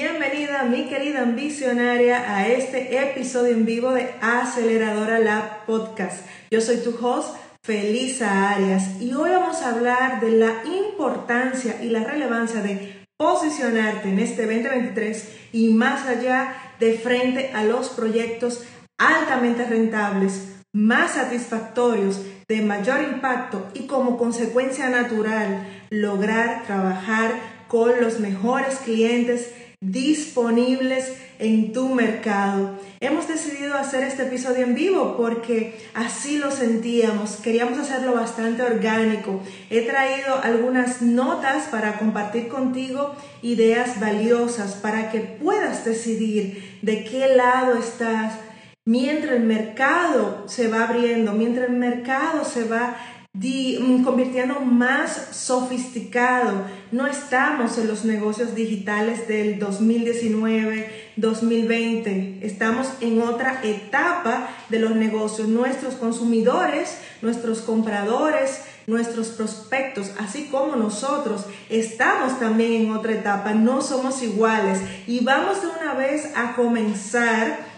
Bienvenida mi querida ambicionaria a este episodio en vivo de Aceleradora Lab Podcast. Yo soy tu host, Felisa Arias, y hoy vamos a hablar de la importancia y la relevancia de posicionarte en este 2023 y más allá de frente a los proyectos altamente rentables, más satisfactorios, de mayor impacto y como consecuencia natural lograr trabajar con los mejores clientes disponibles en tu mercado. Hemos decidido hacer este episodio en vivo porque así lo sentíamos, queríamos hacerlo bastante orgánico. He traído algunas notas para compartir contigo ideas valiosas para que puedas decidir de qué lado estás mientras el mercado se va abriendo, mientras el mercado se va convirtiendo más sofisticado. No estamos en los negocios digitales del 2019, 2020. Estamos en otra etapa de los negocios. Nuestros consumidores, nuestros compradores, nuestros prospectos, así como nosotros, estamos también en otra etapa. No somos iguales. Y vamos de una vez a comenzar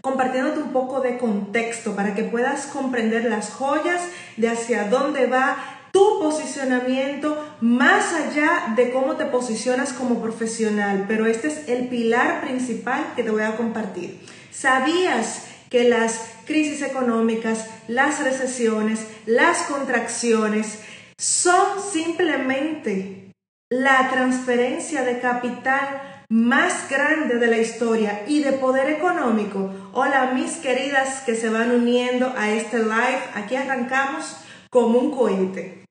compartiéndote un poco de contexto para que puedas comprender las joyas de hacia dónde va tu posicionamiento más allá de cómo te posicionas como profesional. Pero este es el pilar principal que te voy a compartir. ¿Sabías que las crisis económicas, las recesiones, las contracciones son simplemente la transferencia de capital más grande de la historia y de poder económico. Hola mis queridas que se van uniendo a este live. Aquí arrancamos como un cohete.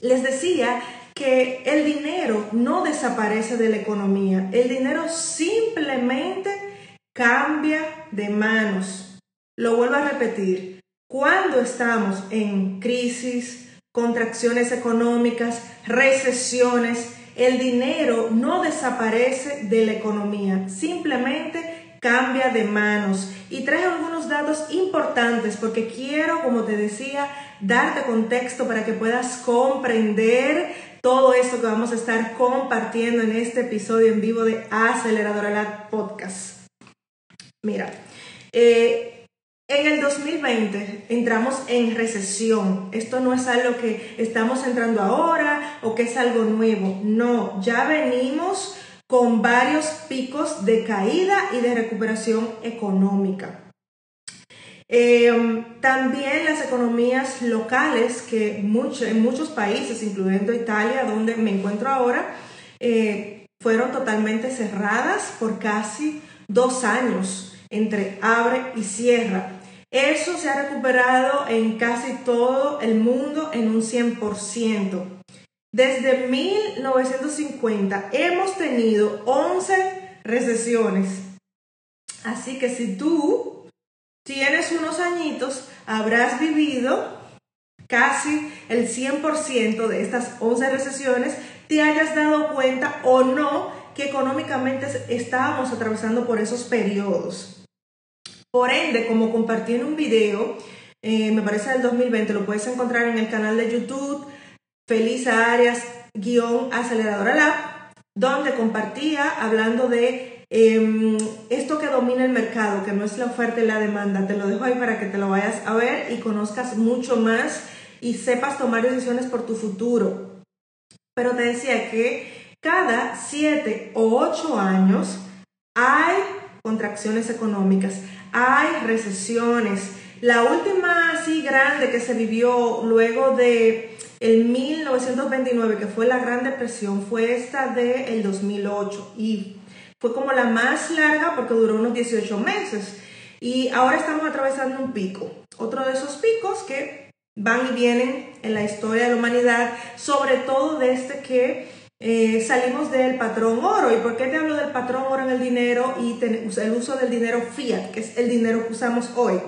Les decía que el dinero no desaparece de la economía. El dinero simplemente cambia de manos. Lo vuelvo a repetir. Cuando estamos en crisis, contracciones económicas, recesiones, el dinero no desaparece de la economía, simplemente cambia de manos. Y traje algunos datos importantes porque quiero, como te decía, darte contexto para que puedas comprender todo esto que vamos a estar compartiendo en este episodio en vivo de Aceleradora Lab Podcast. Mira, eh, en el 2020 entramos en recesión. Esto no es algo que estamos entrando ahora o que es algo nuevo. No, ya venimos con varios picos de caída y de recuperación económica. Em, también las economías locales que en muchos países, incluyendo Italia, donde me encuentro ahora, eh, fueron totalmente cerradas por casi dos años entre abre y cierra. Eso se ha recuperado en casi todo el mundo en un 100%. Desde 1950 hemos tenido 11 recesiones. Así que si tú tienes unos añitos, habrás vivido casi el 100% de estas 11 recesiones, te hayas dado cuenta o no que económicamente estábamos atravesando por esos periodos. Por ende, como compartí en un video, eh, me parece del 2020, lo puedes encontrar en el canal de YouTube Feliz Arias guion aceleradora lab, donde compartía hablando de em, esto que domina el mercado, que no es la oferta y la demanda. Te lo dejo ahí para que te lo vayas a ver y conozcas mucho más y sepas tomar decisiones por tu futuro. Pero te decía que cada 7 o 8 años hay contracciones económicas hay recesiones. La última así grande que se vivió luego de el 1929, que fue la Gran Depresión, fue esta del el 2008 y fue como la más larga porque duró unos 18 meses. Y ahora estamos atravesando un pico, otro de esos picos que van y vienen en la historia de la humanidad, sobre todo desde que eh, salimos del patrón oro. ¿Y por qué te hablo del patrón oro en el dinero y el uso del dinero fiat, que es el dinero que usamos hoy?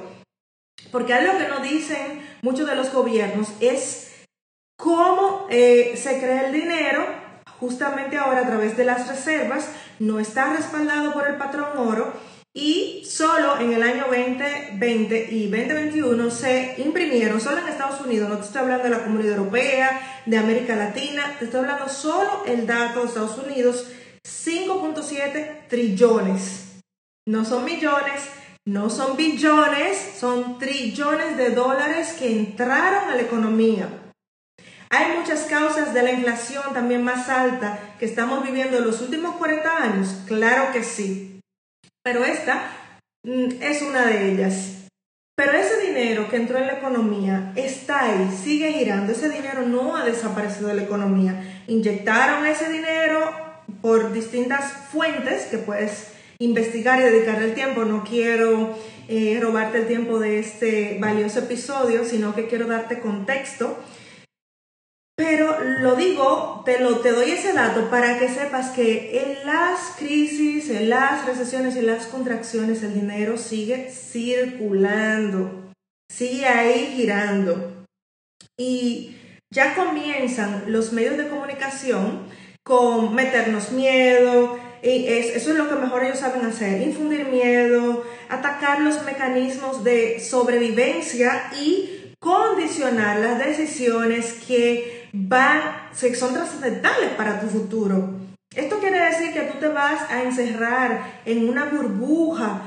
Porque algo que nos dicen muchos de los gobiernos es cómo eh, se crea el dinero, justamente ahora a través de las reservas, no está respaldado por el patrón oro y solo en el año 2020 y 2021 se imprimieron, solo en Estados Unidos, no te estoy hablando de la Comunidad Europea, de América Latina, te estoy hablando solo el dato de Estados Unidos, 5.7 trillones. No son millones, no son billones, son trillones de dólares que entraron a la economía. Hay muchas causas de la inflación también más alta que estamos viviendo en los últimos 40 años, claro que sí. Pero esta mm, es una de ellas. Pero ese dinero que entró en la economía está ahí, sigue girando. Ese dinero no ha desaparecido de la economía. Inyectaron ese dinero por distintas fuentes que puedes investigar y dedicarle el tiempo. No quiero eh, robarte el tiempo de este valioso episodio, sino que quiero darte contexto. Pero lo digo, te, lo, te doy ese dato para que sepas que en las crisis, en las recesiones y las contracciones el dinero sigue circulando, sigue ahí girando. Y ya comienzan los medios de comunicación con meternos miedo, y eso es lo que mejor ellos saben hacer, infundir miedo, atacar los mecanismos de sobrevivencia y condicionar las decisiones que van, son trascendentales para tu futuro. Esto quiere decir que tú te vas a encerrar en una burbuja.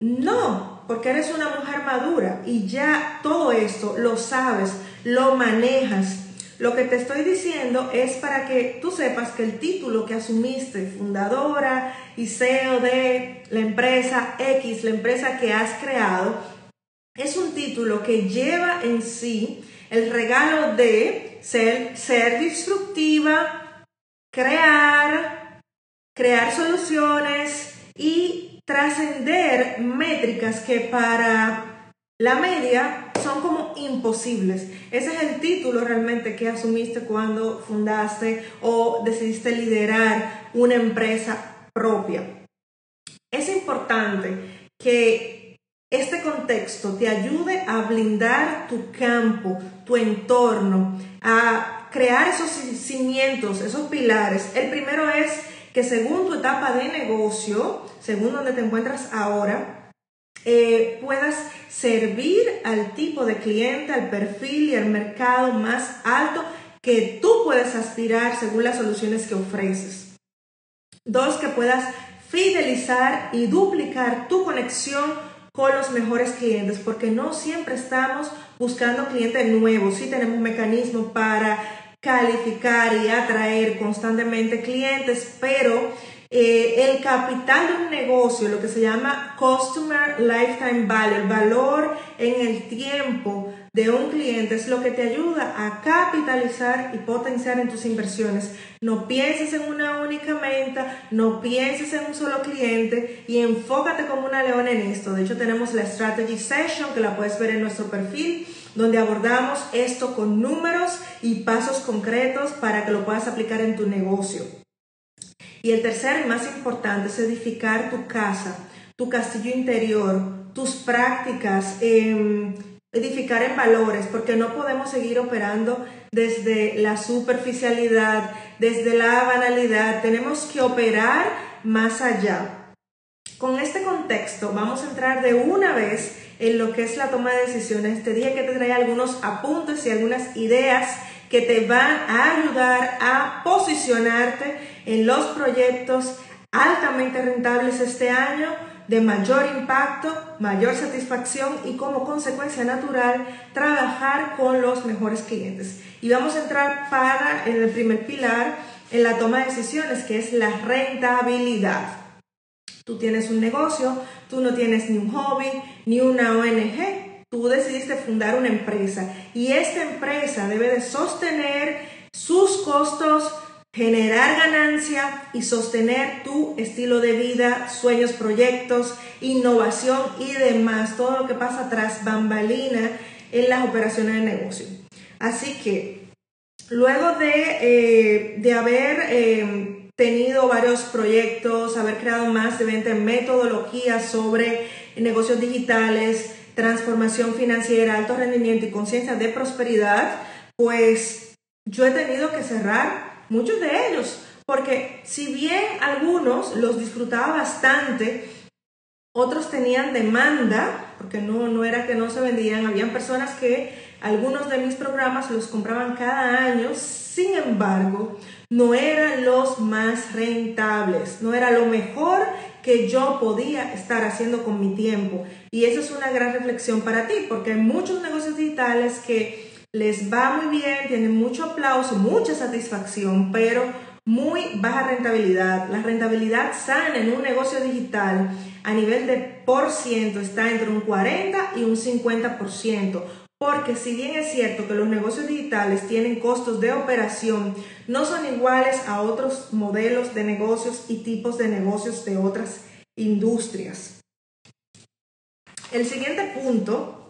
No, porque eres una mujer madura y ya todo esto lo sabes, lo manejas. Lo que te estoy diciendo es para que tú sepas que el título que asumiste, fundadora y CEO de la empresa X, la empresa que has creado, es un título que lleva en sí el regalo de ser, ser disruptiva, crear, crear soluciones y trascender métricas que para la media son como imposibles. Ese es el título realmente que asumiste cuando fundaste o decidiste liderar una empresa propia. Es importante que este contexto te ayude a blindar tu campo, tu entorno, a crear esos cimientos, esos pilares. El primero es que según tu etapa de negocio, según donde te encuentras ahora, eh, puedas servir al tipo de cliente, al perfil y al mercado más alto que tú puedes aspirar según las soluciones que ofreces. Dos, que puedas fidelizar y duplicar tu conexión con los mejores clientes, porque no siempre estamos buscando clientes nuevos, sí tenemos mecanismos para calificar y atraer constantemente clientes, pero eh, el capital de un negocio, lo que se llama Customer Lifetime Value, el valor en el tiempo de un cliente es lo que te ayuda a capitalizar y potenciar en tus inversiones. No pienses en una única meta, no pienses en un solo cliente y enfócate como una leona en esto. De hecho, tenemos la Strategy Session que la puedes ver en nuestro perfil, donde abordamos esto con números y pasos concretos para que lo puedas aplicar en tu negocio. Y el tercer y más importante es edificar tu casa, tu castillo interior, tus prácticas. Eh, edificar en valores, porque no podemos seguir operando desde la superficialidad, desde la banalidad, tenemos que operar más allá. Con este contexto vamos a entrar de una vez en lo que es la toma de decisiones. Este día que te trae algunos apuntes y algunas ideas que te van a ayudar a posicionarte en los proyectos altamente rentables este año de mayor impacto, mayor satisfacción y como consecuencia natural trabajar con los mejores clientes. Y vamos a entrar para en el primer pilar en la toma de decisiones que es la rentabilidad. Tú tienes un negocio, tú no tienes ni un hobby, ni una ONG, tú decidiste fundar una empresa y esta empresa debe de sostener sus costos generar ganancia y sostener tu estilo de vida, sueños, proyectos, innovación y demás, todo lo que pasa tras bambalina en las operaciones de negocio. Así que luego de, eh, haber eh, tenido varios proyectos, haber creado más de 20 metodologías sobre negocios digitales, transformación financiera, alto rendimiento y conciencia de prosperidad, pues yo he tenido que cerrar muchos de ellos, porque si bien algunos los disfrutaba bastante, otros tenían demanda, porque no, no era que no se vendían, habían personas que algunos de mis programas los compraban cada año, sin embargo, no eran los más rentables, no era lo mejor que yo podía estar haciendo con mi tiempo. Y eso es una gran reflexión para ti, porque hay muchos negocios digitales que les va muy bien, tienen mucho aplauso, mucha satisfacción, pero muy baja rentabilidad. La rentabilidad sana en un negocio digital a nivel de por ciento está entre un 40 y un 50%. Porque si bien es cierto que los negocios digitales tienen costos de operación, no son iguales a otros modelos de negocios y tipos de negocios de otras industrias. El siguiente punto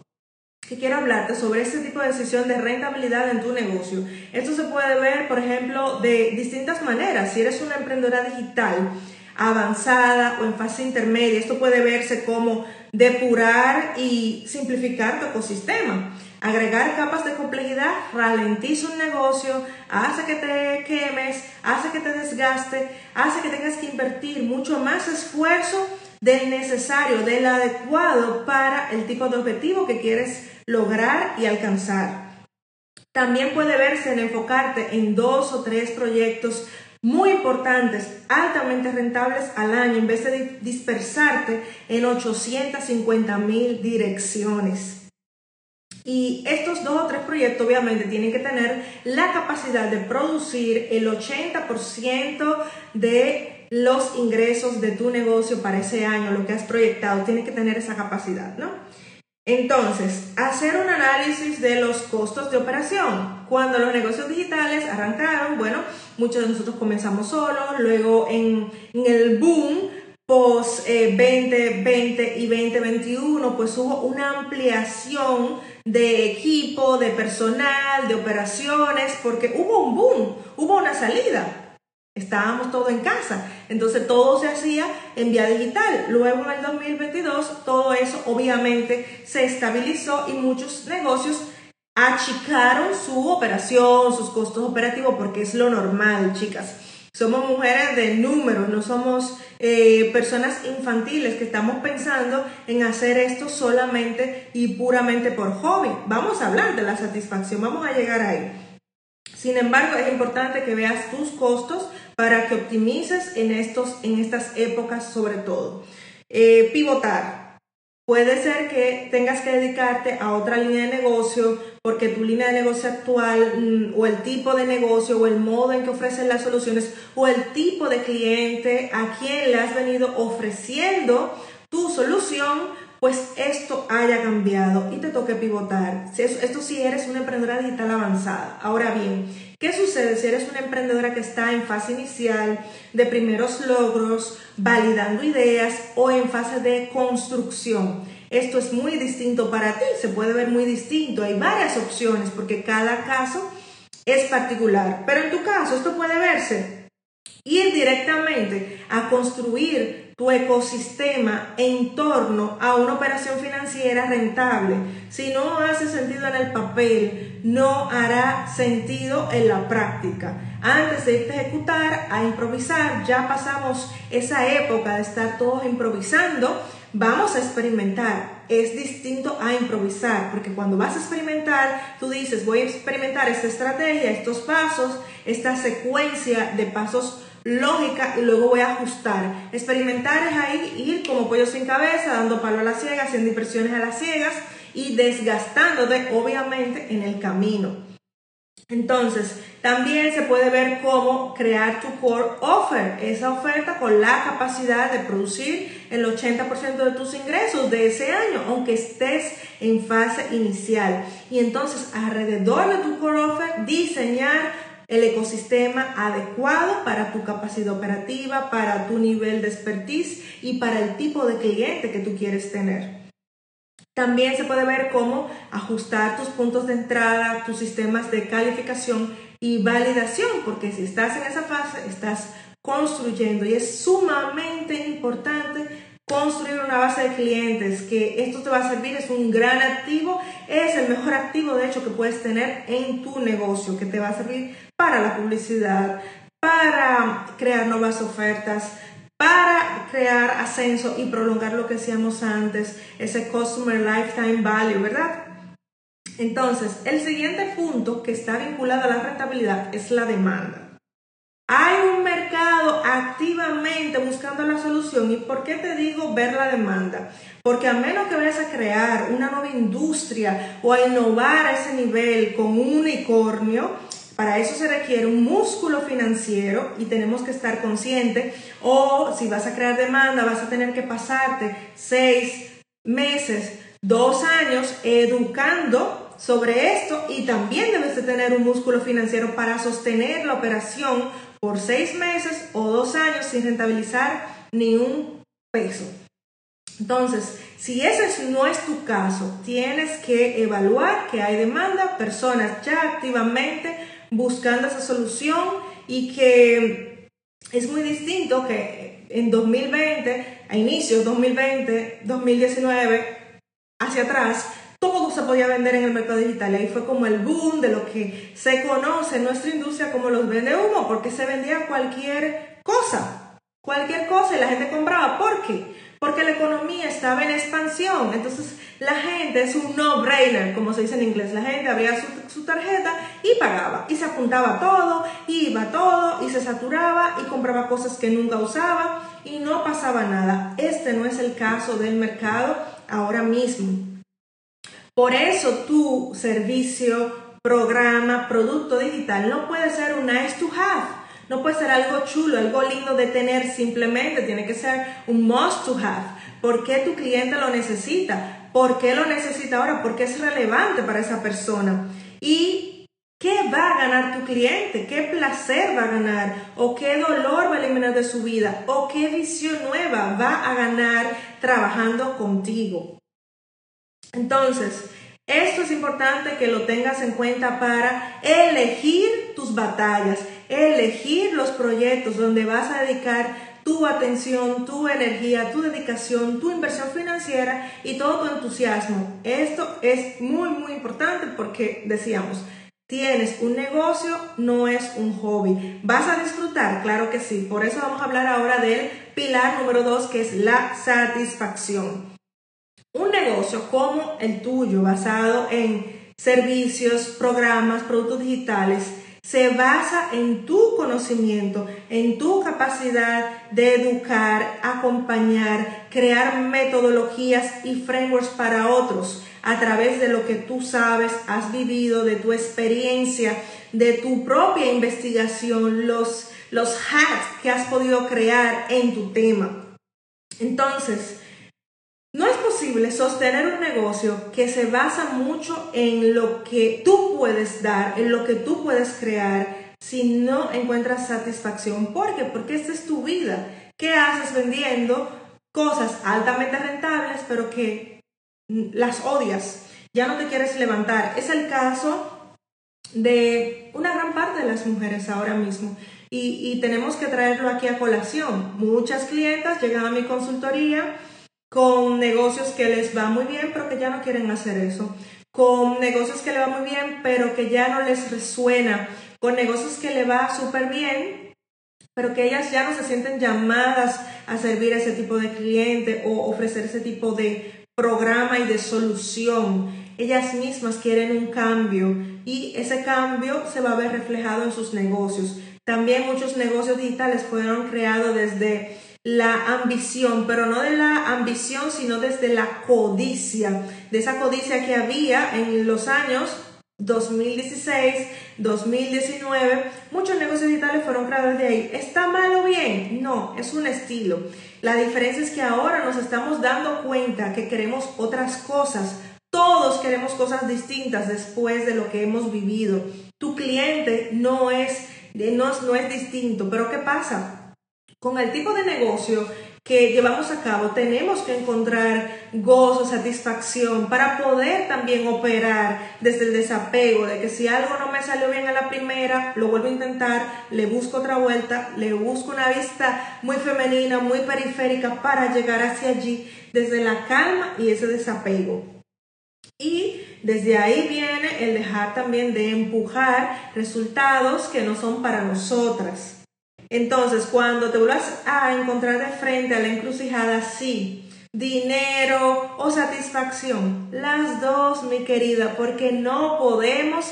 que quiero hablarte sobre este tipo de decisión de rentabilidad en tu negocio. Esto se puede ver, por ejemplo, de distintas maneras. Si eres una emprendedora digital avanzada o en fase intermedia, esto puede verse como depurar y simplificar tu ecosistema. Agregar capas de complejidad ralentiza un negocio, hace que te quemes, hace que te desgaste, hace que tengas que invertir mucho más esfuerzo del necesario, del adecuado para el tipo de objetivo que quieres lograr y alcanzar. También puede verse en enfocarte en dos o tres proyectos muy importantes, altamente rentables al año, en vez de dispersarte en 850 mil direcciones. Y estos dos o tres proyectos obviamente tienen que tener la capacidad de producir el 80% de los ingresos de tu negocio para ese año, lo que has proyectado, tiene que tener esa capacidad, ¿no? Entonces, hacer un análisis de los costos de operación. Cuando los negocios digitales arrancaron, bueno, muchos de nosotros comenzamos solos, luego en, el boom post 2020 eh, y 2021, pues hubo una ampliación de equipo, de personal, de operaciones, porque hubo un boom, hubo una salida. Estábamos todos en casa, entonces todo se hacía en vía digital. Luego en el 2022 todo eso obviamente se estabilizó y muchos negocios achicaron su operación, sus costos operativos, porque es lo normal, chicas. Somos mujeres de números, no somos eh, personas infantiles que estamos pensando en hacer esto solamente y puramente por hobby. Vamos a hablar de la satisfacción, vamos a llegar ahí. Sin embargo, es importante que veas tus costos para que optimices en, estos, en estas épocas sobre todo. Eh, pivotar. Puede ser que tengas que dedicarte a otra línea de negocio porque tu línea de negocio actual mm, o el tipo de negocio o el modo en que ofrecen las soluciones o el tipo de cliente a quien le has venido ofreciendo tu solución pues esto haya cambiado y te toque pivotar. Esto si eres una emprendedora digital avanzada. Ahora bien, ¿qué sucede si eres una emprendedora que está en fase inicial de primeros logros, validando ideas o en fase de construcción? Esto es muy distinto para ti, se puede ver muy distinto. Hay varias opciones porque cada caso es particular. Pero en tu caso, esto puede verse ir directamente a construir tu ecosistema en torno a una operación financiera rentable. Si no hace sentido en el papel, no hará sentido en la práctica. Antes de irte a ejecutar, a improvisar, ya pasamos esa época de estar todos improvisando, vamos a experimentar. Es distinto a improvisar, porque cuando vas a experimentar, tú dices, voy a experimentar esta estrategia, estos pasos, esta secuencia de pasos lógica y luego voy a ajustar. Experimentar es ahí ir como pollo sin cabeza, dando palo a las ciegas, haciendo inversiones a las ciegas y desgastándote obviamente en el camino. Entonces, también se puede ver cómo crear tu core offer, esa oferta con la capacidad de producir el 80% de tus ingresos de ese año, aunque estés en fase inicial. Y entonces, alrededor de tu core offer, diseñar el ecosistema adecuado para tu capacidad operativa, para tu nivel de expertise y para el tipo de cliente que tú quieres tener. También se puede ver cómo ajustar tus puntos de entrada, tus sistemas de calificación y validación, porque si estás en esa fase, estás construyendo y es sumamente importante construir una base de clientes, que esto te va a servir, es un gran activo, es el mejor activo de hecho que puedes tener en tu negocio, que te va a servir para la publicidad, para crear nuevas ofertas, para crear ascenso y prolongar lo que hacíamos antes, ese Customer Lifetime Value, ¿verdad? Entonces, el siguiente punto que está vinculado a la rentabilidad es la demanda. Hay un mercado activamente buscando la solución. ¿Y por qué te digo ver la demanda? Porque a menos que vayas a crear una nueva industria o a innovar a ese nivel con un unicornio, para eso se requiere un músculo financiero y tenemos que estar conscientes. O si vas a crear demanda, vas a tener que pasarte seis meses, dos años educando sobre esto y también debes de tener un músculo financiero para sostener la operación por seis meses o dos años sin rentabilizar ni un peso. Entonces, si ese no es tu caso, tienes que evaluar que hay demanda, personas ya activamente buscando esa solución y que es muy distinto que en 2020, a inicios 2020, 2019, hacia atrás, todo se podía vender en el mercado digital. Y ahí fue como el boom de lo que se conoce en nuestra industria como los vende humo, porque se vendía cualquier cosa, cualquier cosa y la gente compraba. ¿Por qué? Porque la economía estaba en expansión. Entonces la gente es un no-brainer, como se dice en inglés. La gente abría su, tarjeta y pagaba. Y se apuntaba todo, iba todo, y se saturaba y compraba cosas que nunca usaba y no pasaba nada. Este no es el caso del mercado ahora mismo. Por eso tu servicio, programa, producto digital no puede ser un nice to have. No puede ser algo chulo, algo lindo de tener simplemente. Tiene que ser un must to have. ¿Por qué tu cliente lo necesita? ¿Por qué lo necesita ahora? Porque es relevante para esa persona. Y ¿Qué va a ganar tu cliente? ¿Qué placer va a ganar? ¿O qué dolor va a eliminar de su vida? ¿O qué visión nueva va a ganar trabajando contigo? Entonces, esto es importante que lo tengas en cuenta para elegir tus batallas, elegir los proyectos donde vas a dedicar tu atención, tu energía, tu dedicación, tu inversión financiera y todo tu entusiasmo. Esto es muy, muy importante porque decíamos, tienes un negocio, no es un hobby. ¿Vas a disfrutar? Claro que sí. Por eso vamos a hablar ahora del pilar número dos, que es la satisfacción. Un negocio como el tuyo, basado en servicios, programas, productos digitales, se basa en tu conocimiento, en tu capacidad de educar, acompañar, crear metodologías y frameworks para otros a través de lo que tú sabes, has vivido, de tu experiencia, de tu propia investigación, los, los hacks que has podido crear en tu tema. Entonces, posible sostener un negocio que se basa mucho en lo que tú puedes dar, en lo que tú puedes crear, si no encuentras satisfacción. ¿Por qué? Porque esta es tu vida. ¿Qué haces vendiendo cosas altamente rentables, pero que las odias? Ya no te quieres levantar. Es el caso de una gran parte de las mujeres ahora mismo. Y, y tenemos que traerlo aquí a colación. Muchas clientas llegan a mi consultoría con negocios que les va muy bien, pero que ya no quieren hacer eso, con negocios que le va muy bien, pero que ya no les resuena, con negocios que le va súper bien, pero que ellas ya no se sienten llamadas a servir a ese tipo de cliente o ofrecer ese tipo de programa y de solución. Ellas mismas quieren un cambio y ese cambio se va a ver reflejado en sus negocios. También muchos negocios digitales fueron creados desde la ambición, pero no de la ambición, sino desde la codicia, de esa codicia que había en los años 2016, 2019, muchos negocios digitales fueron creados de ahí. ¿Está mal o bien? No, es un estilo. La diferencia es que ahora nos estamos dando cuenta que queremos otras cosas. Todos queremos cosas distintas después de lo que hemos vivido. Tu cliente no es, no, no es distinto, pero ¿qué pasa? Con el tipo de negocio que llevamos a cabo, tenemos que encontrar gozo, satisfacción para poder también operar desde el desapego de que si algo no me salió bien a la primera, lo vuelvo a intentar, le busco otra vuelta, le busco una vista muy femenina, muy periférica para llegar hacia allí desde la calma y ese desapego. Y desde ahí viene el dejar también de empujar resultados que no son para nosotras. Entonces, cuando te vuelvas a encontrar de frente a la encrucijada, sí, dinero o satisfacción, las dos, mi querida, porque no podemos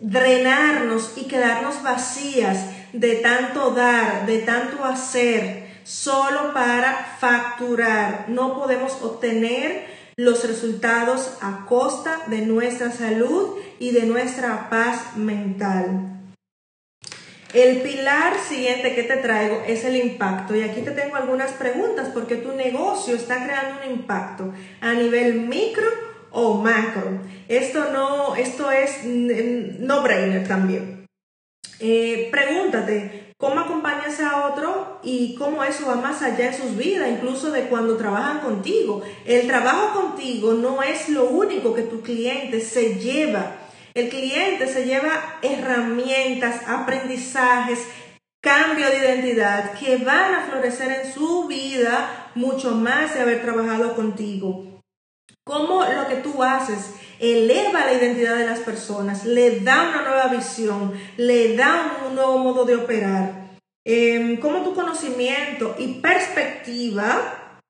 drenarnos y quedarnos vacías de tanto dar, de tanto hacer, solo para facturar. No podemos obtener los resultados a costa de nuestra salud y de nuestra paz mental. El pilar siguiente que te traigo es el impacto y aquí te tengo algunas preguntas porque tu negocio está creando un impacto a nivel micro o macro. Esto no, esto es no brainer también. Eh, pregúntate cómo acompañas a otro y cómo eso va más allá en sus vidas, incluso de cuando trabajan contigo. El trabajo contigo no es lo único que tu cliente se lleva el cliente se lleva herramientas, aprendizajes, cambio de identidad que van a florecer en su vida mucho más de haber trabajado contigo. Cómo lo que tú haces eleva la identidad de las personas, le da una nueva visión, le da un nuevo modo de operar. Eh, cómo tu conocimiento y perspectiva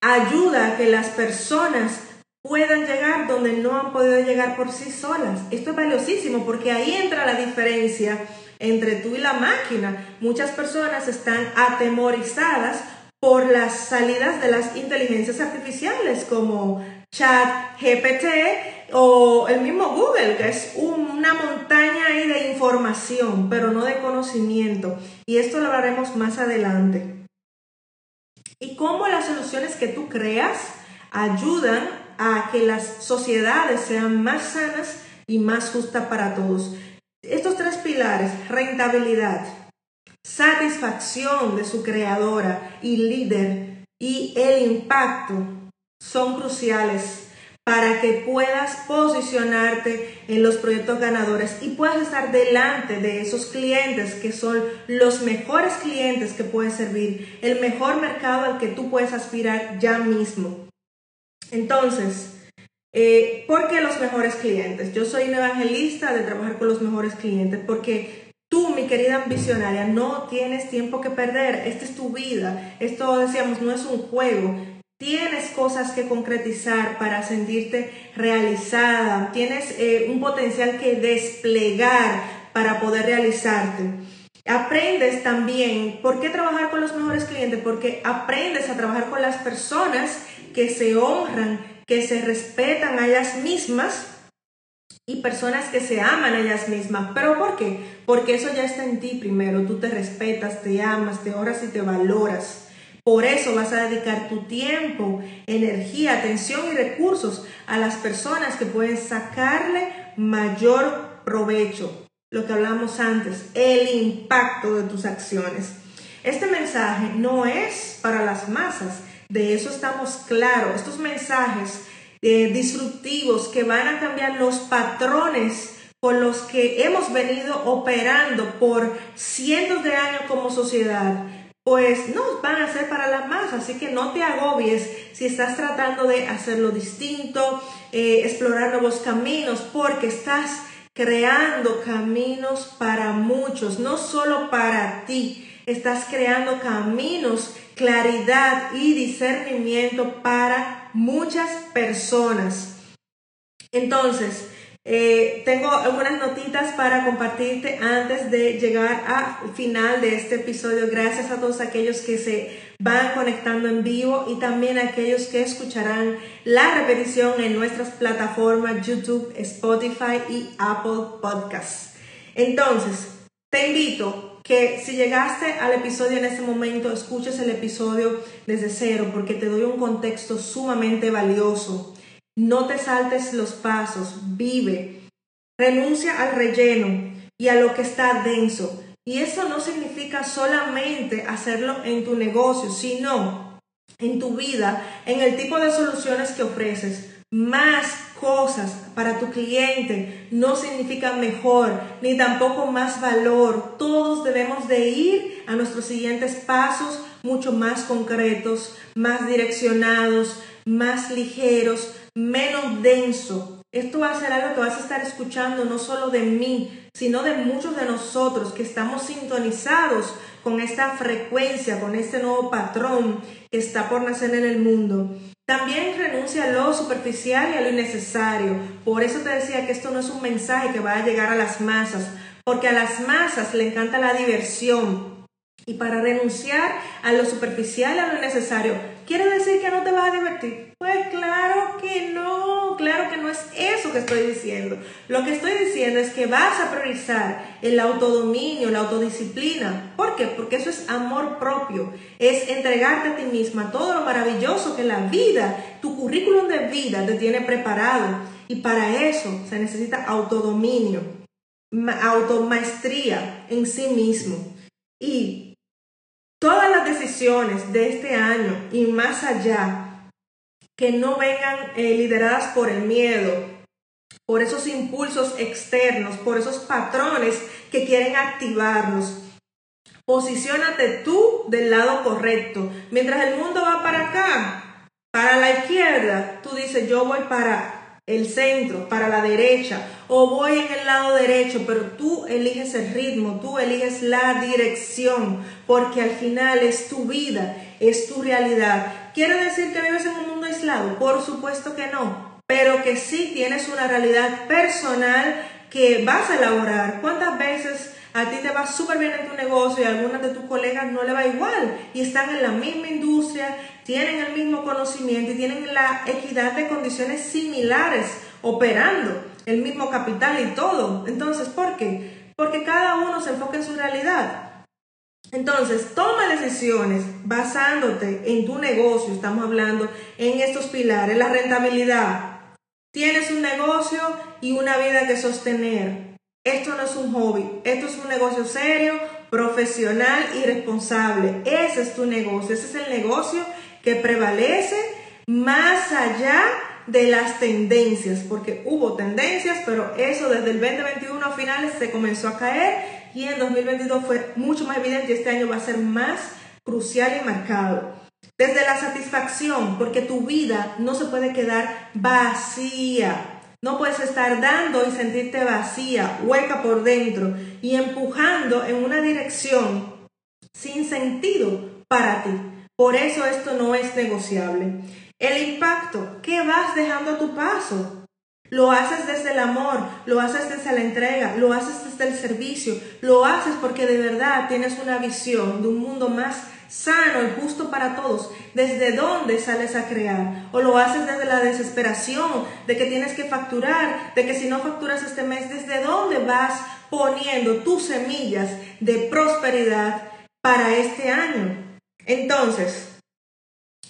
ayuda a que las personas puedan llegar donde no han podido llegar por sí solas. Esto es valiosísimo porque ahí entra la diferencia entre tú y la máquina. Muchas personas están atemorizadas por las salidas de las inteligencias artificiales como chat GPT o el mismo Google, que es una montaña ahí de información, pero no de conocimiento. Y esto lo hablaremos más adelante. Y cómo las soluciones que tú creas ayudan a que las sociedades sean más sanas y más justas para todos. Estos tres pilares, rentabilidad, satisfacción de su creadora y líder y el impacto son cruciales para que puedas posicionarte en los proyectos ganadores y puedas estar delante de esos clientes que son los mejores clientes que puedes servir, el mejor mercado al que tú puedes aspirar ya mismo. Entonces, eh, ¿por qué los mejores clientes? Yo soy un evangelista de trabajar con los mejores clientes porque tú, mi querida visionaria, no tienes tiempo que perder. Esta es tu vida. Esto, decíamos, no es un juego. Tienes cosas que concretizar para sentirte realizada. Tienes eh, un potencial que desplegar para poder realizarte. Aprendes también, ¿por qué trabajar con los mejores clientes? Porque aprendes a trabajar con las personas que se honran, que se respetan a ellas mismas y personas que se aman a ellas mismas. ¿Pero por qué? Porque eso ya está en ti primero. Tú te respetas, te amas, te honras y te valoras. Por eso vas a dedicar tu tiempo, energía, atención y recursos a las personas que pueden sacarle mayor provecho. Lo que hablamos antes, el impacto de tus acciones. Este mensaje no es para las masas, de eso estamos claros. Estos mensajes eh, disruptivos que van a cambiar los patrones con los que hemos venido operando por cientos de años como sociedad, pues no van a ser para la masa, así que no te agobies si estás tratando de hacerlo distinto, eh, explorar nuevos caminos, porque estás creando caminos para muchos, no solo para ti, estás creando caminos claridad y discernimiento para muchas personas. Entonces, eh, tengo algunas notitas para compartirte antes de llegar al final de este episodio. Gracias a todos aquellos que se van conectando en vivo y también a aquellos que escucharán la repetición en nuestras plataformas YouTube, Spotify y Apple Podcasts. Entonces, te invito que si llegaste al episodio en este momento, escuches el episodio desde cero porque te doy un contexto sumamente valioso. No te saltes los pasos, vive, renuncia al relleno y a lo que está denso. Y eso no significa solamente hacerlo en tu negocio, sino en tu vida, en el tipo de soluciones que ofreces. Más cosas para tu cliente no significa mejor ni tampoco más valor. Todos debemos de ir a nuestros siguientes pasos mucho más concretos, más direccionados, más ligeros, menos denso. Esto va a ser algo que vas a estar escuchando no solo de mí, sino de muchos de nosotros que estamos sintonizados con esta frecuencia, con este nuevo patrón que está por nacer en el mundo. También renuncia a lo superficial y a lo innecesario. Por eso te decía que esto no es un mensaje que va a llegar a las masas, porque a las masas le encanta la diversión. Y para renunciar a lo superficial, a lo necesario, ¿quiere decir que no te vas a divertir? Pues claro que no, claro que no es eso que estoy diciendo. Lo que estoy diciendo es que vas a priorizar el autodominio, la autodisciplina. ¿Por qué? Porque eso es amor propio, es entregarte a ti misma todo lo maravilloso que la vida, tu currículum de vida te tiene preparado. Y para eso se necesita autodominio, automaestría en sí mismo. Y todas las decisiones de este año y más allá que no vengan eh, lideradas por el miedo, por esos impulsos externos, por esos patrones que quieren activarnos. Posiciónate tú del lado correcto. Mientras el mundo va para acá, para la izquierda, tú dices, yo voy para el centro, para la derecha, o voy en el lado derecho, pero tú eliges el ritmo, tú eliges la dirección, porque al final es tu vida, es tu realidad. ¿Quiere decir que vives en un mundo aislado? Por supuesto que no, pero que sí tienes una realidad personal que vas a elaborar. ¿Cuántas veces a ti te va súper bien en tu negocio y a algunas de tus colegas no le va igual y están en la misma industria, tienen el mismo conocimiento y tienen la equidad de condiciones similares operando, el mismo capital y todo? Entonces, ¿por qué? Porque cada uno se enfoca en su realidad. Entonces, toma decisiones basándote en tu negocio, estamos hablando en estos pilares, la rentabilidad. Tienes un negocio y una vida que sostener. Esto no es un hobby, esto es un negocio serio, profesional y responsable. Ese es tu negocio, ese es el negocio que prevalece más allá de las tendencias, porque hubo tendencias, pero eso desde el 2021 a finales se comenzó a caer y en 2022 fue mucho más evidente y este año va a ser más crucial y marcado. Desde la satisfacción, porque tu vida no se puede quedar vacía. No puedes estar dando y sentirte vacía, hueca por dentro y empujando en una dirección sin sentido para ti. Por eso esto no es negociable. El impacto, ¿qué vas dejando a tu paso? Lo haces desde el amor, lo haces desde la entrega, lo haces desde el servicio, lo haces porque de verdad tienes una visión de un mundo más sano y justo para todos. ¿Desde dónde sales a crear? O lo haces desde la desesperación de que tienes que facturar, de que si no facturas este mes, ¿desde dónde vas poniendo tus semillas de prosperidad para este año? Entonces,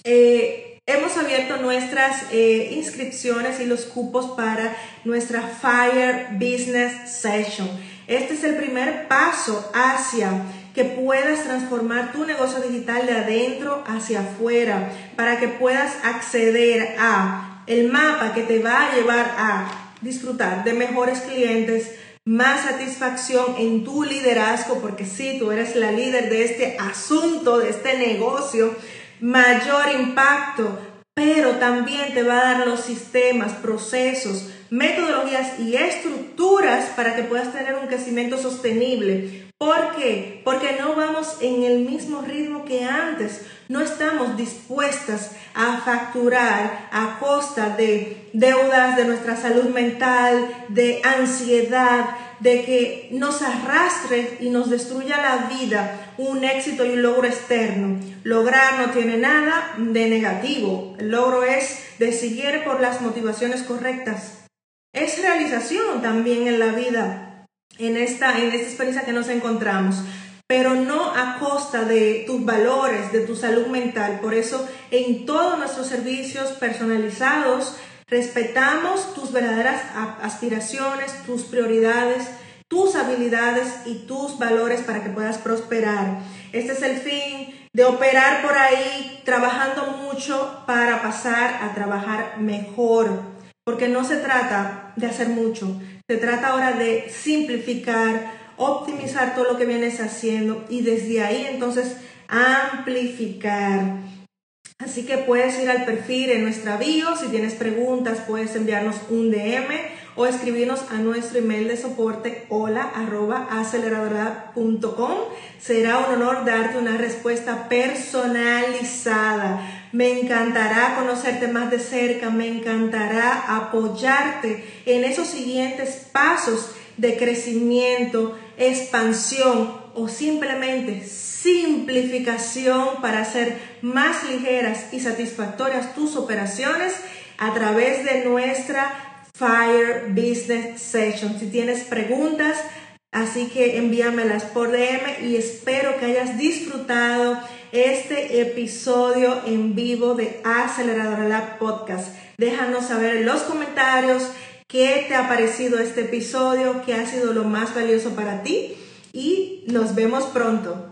eh, Hemos abierto nuestras eh, inscripciones y los cupos para nuestra Fire Business Session. Este es el primer paso hacia que puedas transformar tu negocio digital de adentro hacia afuera para que puedas acceder a el mapa que te va a llevar a disfrutar de mejores clientes, más satisfacción en tu liderazgo, porque si tú eres la líder de este asunto, de este negocio, mayor impacto, pero también te va a dar los sistemas, procesos, metodologías y estructuras para que puedas tener un crecimiento sostenible. ¿Por qué? Porque no vamos en el mismo ritmo que antes. No estamos dispuestas a facturar a costa de deudas, de nuestra salud mental, de ansiedad, de que nos arrastre y nos destruya la vida un éxito y un logro externo. Lograr no tiene nada de negativo. El logro es decidir por las motivaciones correctas. Es realización también en la vida, en esta, en esta experiencia que nos encontramos pero no a costa de tus valores, de tu salud mental. Por eso en todos nuestros servicios personalizados Respetamos tus verdaderas aspiraciones, tus prioridades, tus habilidades y tus valores para que puedas prosperar. Este es el fin de operar por ahí trabajando mucho para pasar a trabajar mejor. Porque no se trata de hacer mucho, se trata ahora de simplificar, optimizar todo lo que vienes haciendo y desde ahí entonces amplificar. Así que puedes ir al perfil en nuestra bio, si tienes preguntas puedes enviarnos un DM o escribirnos a nuestro email de soporte hola arroba Será un honor darte una respuesta personalizada. Me encantará conocerte más de cerca, me encantará apoyarte en esos siguientes pasos de crecimiento, expansión o simplemente simplificación para hacer más ligeras y satisfactorias tus operaciones a través de nuestra Fire Business Session. Si tienes preguntas, así que envíamelas por DM y espero que hayas disfrutado este episodio en vivo de Aceleradora Lab Podcast. Déjanos saber en los comentarios qué te ha parecido este episodio, qué ha sido lo más valioso para ti y nos vemos pronto.